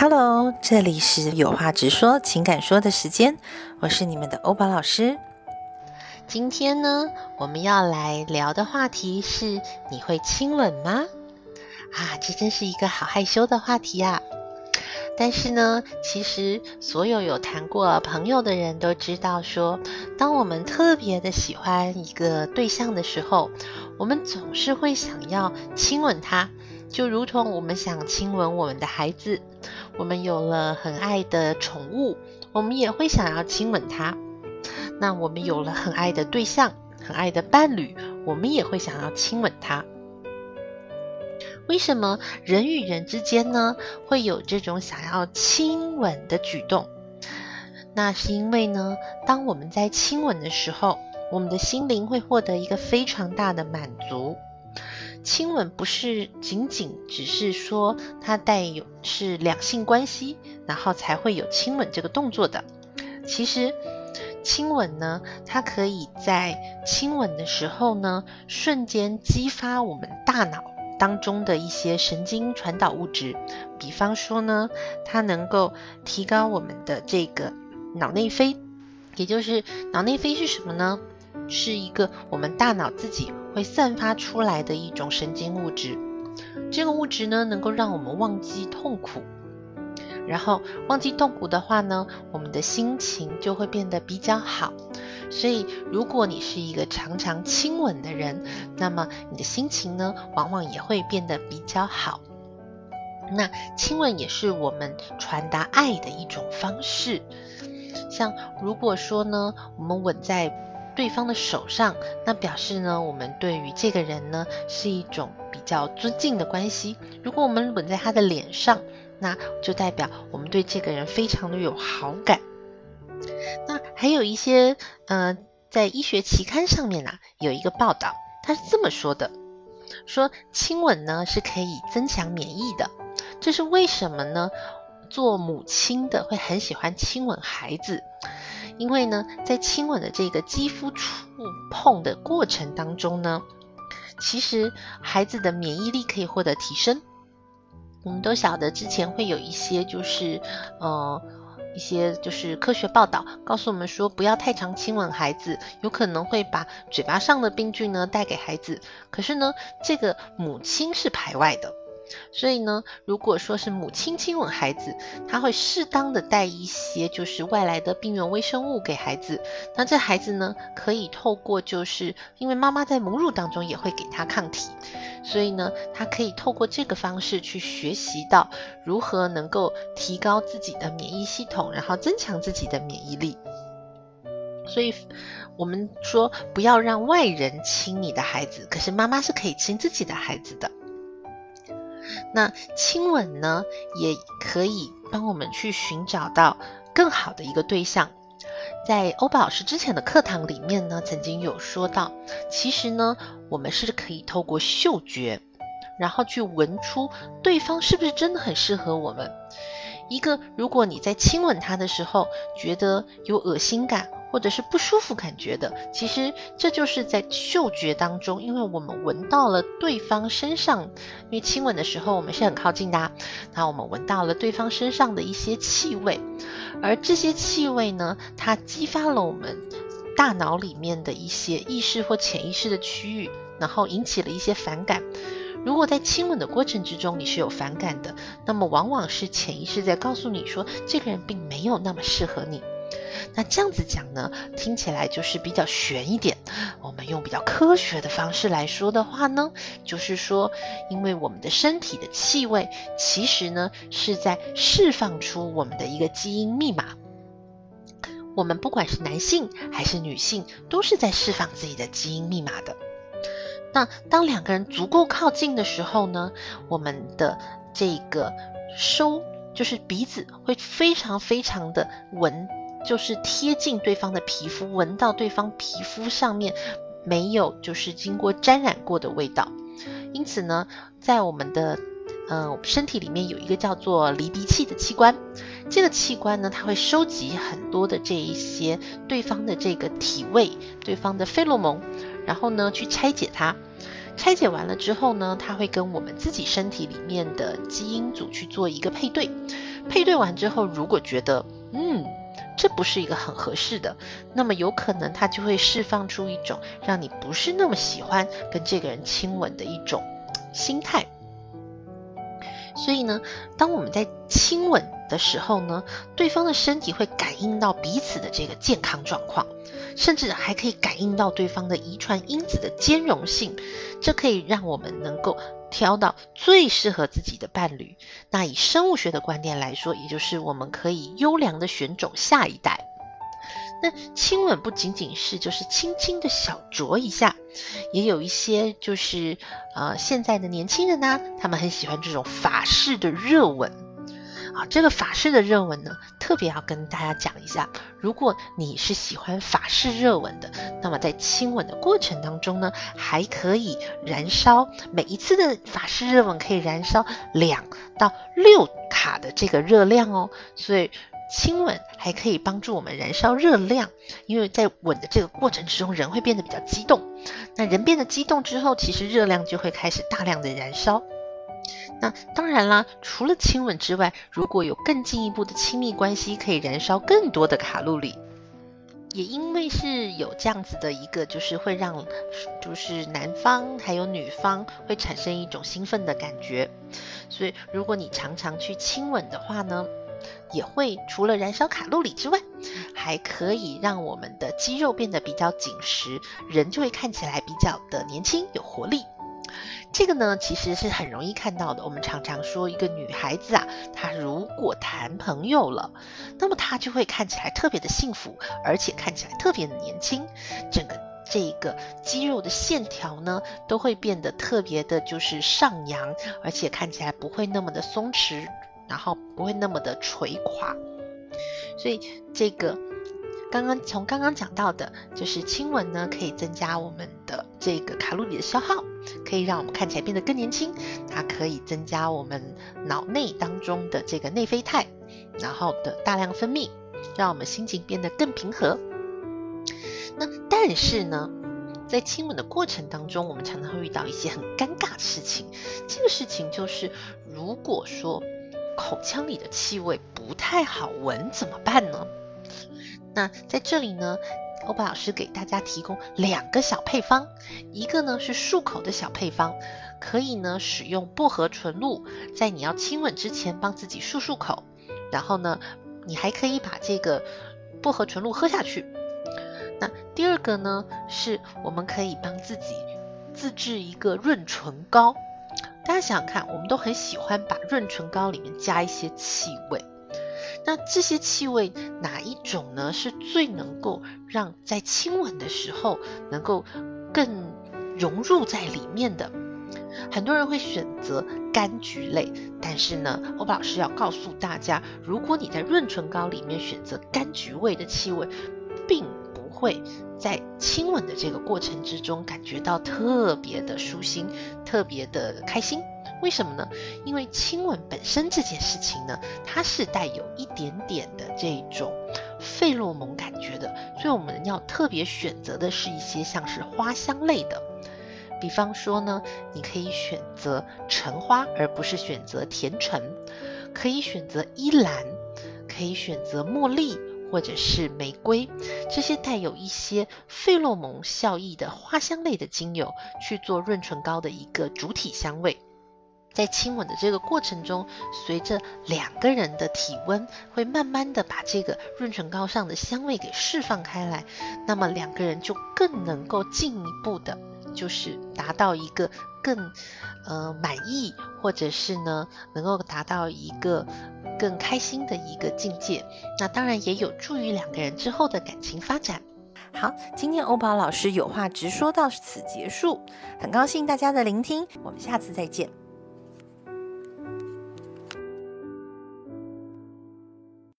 Hello，这里是有话直说、情感说的时间，我是你们的欧宝老师。今天呢，我们要来聊的话题是：你会亲吻吗？啊，这真是一个好害羞的话题呀。但是呢，其实所有有谈过朋友的人都知道，说当我们特别的喜欢一个对象的时候，我们总是会想要亲吻他，就如同我们想亲吻我们的孩子。我们有了很爱的宠物，我们也会想要亲吻它。那我们有了很爱的对象、很爱的伴侣，我们也会想要亲吻他。为什么人与人之间呢会有这种想要亲吻的举动？那是因为呢，当我们在亲吻的时候，我们的心灵会获得一个非常大的满足。亲吻不是仅仅只是说它带有是两性关系，然后才会有亲吻这个动作的。其实亲吻呢，它可以在亲吻的时候呢，瞬间激发我们大脑当中的一些神经传导物质。比方说呢，它能够提高我们的这个脑内啡，也就是脑内啡是什么呢？是一个我们大脑自己会散发出来的一种神经物质，这个物质呢能够让我们忘记痛苦，然后忘记痛苦的话呢，我们的心情就会变得比较好。所以如果你是一个常常亲吻的人，那么你的心情呢往往也会变得比较好。那亲吻也是我们传达爱的一种方式，像如果说呢，我们吻在。对方的手上，那表示呢，我们对于这个人呢是一种比较尊敬的关系。如果我们吻在他的脸上，那就代表我们对这个人非常的有好感。那还有一些，呃，在医学期刊上面呢有一个报道，他是这么说的：说亲吻呢是可以增强免疫的。这是为什么呢？做母亲的会很喜欢亲吻孩子。因为呢，在亲吻的这个肌肤触碰的过程当中呢，其实孩子的免疫力可以获得提升。我们都晓得之前会有一些就是呃一些就是科学报道告诉我们说，不要太常亲吻孩子，有可能会把嘴巴上的病菌呢带给孩子。可是呢，这个母亲是排外的。所以呢，如果说是母亲亲吻孩子，他会适当的带一些就是外来的病原微生物给孩子。那这孩子呢，可以透过就是因为妈妈在母乳当中也会给他抗体，所以呢，他可以透过这个方式去学习到如何能够提高自己的免疫系统，然后增强自己的免疫力。所以我们说不要让外人亲你的孩子，可是妈妈是可以亲自己的孩子的。那亲吻呢，也可以帮我们去寻找到更好的一个对象。在欧宝老师之前的课堂里面呢，曾经有说到，其实呢，我们是可以透过嗅觉，然后去闻出对方是不是真的很适合我们。一个，如果你在亲吻他的时候觉得有恶心感。或者是不舒服感觉的，其实这就是在嗅觉当中，因为我们闻到了对方身上，因为亲吻的时候我们是很靠近的，那我们闻到了对方身上的一些气味，而这些气味呢，它激发了我们大脑里面的一些意识或潜意识的区域，然后引起了一些反感。如果在亲吻的过程之中你是有反感的，那么往往是潜意识在告诉你说，这个人并没有那么适合你。那这样子讲呢，听起来就是比较悬一点。我们用比较科学的方式来说的话呢，就是说，因为我们的身体的气味，其实呢是在释放出我们的一个基因密码。我们不管是男性还是女性，都是在释放自己的基因密码的。那当两个人足够靠近的时候呢，我们的这个收就是鼻子会非常非常的闻。就是贴近对方的皮肤，闻到对方皮肤上面没有就是经过沾染过的味道。因此呢，在我们的呃身体里面有一个叫做离鼻器的器官，这个器官呢，它会收集很多的这一些对方的这个体味、对方的费洛蒙，然后呢去拆解它。拆解完了之后呢，它会跟我们自己身体里面的基因组去做一个配对。配对完之后，如果觉得嗯这不是一个很合适的，那么有可能它就会释放出一种让你不是那么喜欢跟这个人亲吻的一种心态。所以呢，当我们在亲吻的时候呢，对方的身体会感应到彼此的这个健康状况，甚至还可以感应到对方的遗传因子的兼容性，这可以让我们能够挑到最适合自己的伴侣。那以生物学的观点来说，也就是我们可以优良的选种下一代。那亲吻不仅仅是就是轻轻的小啄一下，也有一些就是呃现在的年轻人呢，他们很喜欢这种法式的热吻啊。这个法式的热吻呢，特别要跟大家讲一下，如果你是喜欢法式热吻的，那么在亲吻的过程当中呢，还可以燃烧每一次的法式热吻可以燃烧两到六卡的这个热量哦，所以。亲吻还可以帮助我们燃烧热量，因为在吻的这个过程之中，人会变得比较激动。那人变得激动之后，其实热量就会开始大量的燃烧。那当然啦，除了亲吻之外，如果有更进一步的亲密关系，可以燃烧更多的卡路里。也因为是有这样子的一个，就是会让就是男方还有女方会产生一种兴奋的感觉，所以如果你常常去亲吻的话呢？也会除了燃烧卡路里之外，还可以让我们的肌肉变得比较紧实，人就会看起来比较的年轻有活力。这个呢，其实是很容易看到的。我们常常说，一个女孩子啊，她如果谈朋友了，那么她就会看起来特别的幸福，而且看起来特别的年轻。整个这个肌肉的线条呢，都会变得特别的，就是上扬，而且看起来不会那么的松弛。然后不会那么的垂垮，所以这个刚刚从刚刚讲到的，就是亲吻呢，可以增加我们的这个卡路里的消耗，可以让我们看起来变得更年轻。它可以增加我们脑内当中的这个内啡肽，然后的大量分泌，让我们心情变得更平和。那但是呢，在亲吻的过程当中，我们常常会遇到一些很尴尬的事情。这个事情就是，如果说口腔里的气味不太好闻，怎么办呢？那在这里呢，欧巴老师给大家提供两个小配方，一个呢是漱口的小配方，可以呢使用薄荷纯露，在你要亲吻之前帮自己漱漱口，然后呢，你还可以把这个薄荷纯露喝下去。那第二个呢，是我们可以帮自己自制一个润唇膏。大家想想看，我们都很喜欢把润唇膏里面加一些气味。那这些气味哪一种呢？是最能够让在亲吻的时候能够更融入在里面的？很多人会选择柑橘类，但是呢，欧巴老师要告诉大家，如果你在润唇膏里面选择柑橘味的气味，并会在亲吻的这个过程之中感觉到特别的舒心，特别的开心。为什么呢？因为亲吻本身这件事情呢，它是带有一点点的这种费洛蒙感觉的，所以我们要特别选择的是一些像是花香类的。比方说呢，你可以选择橙花，而不是选择甜橙；可以选择依兰，可以选择茉莉。或者是玫瑰，这些带有一些费洛蒙效益的花香类的精油去做润唇膏的一个主体香味，在亲吻的这个过程中，随着两个人的体温，会慢慢的把这个润唇膏上的香味给释放开来，那么两个人就更能够进一步的，就是达到一个更呃满意，或者是呢能够达到一个。更开心的一个境界，那当然也有助于两个人之后的感情发展。好，今天欧宝老师有话直说到此结束，很高兴大家的聆听，我们下次再见。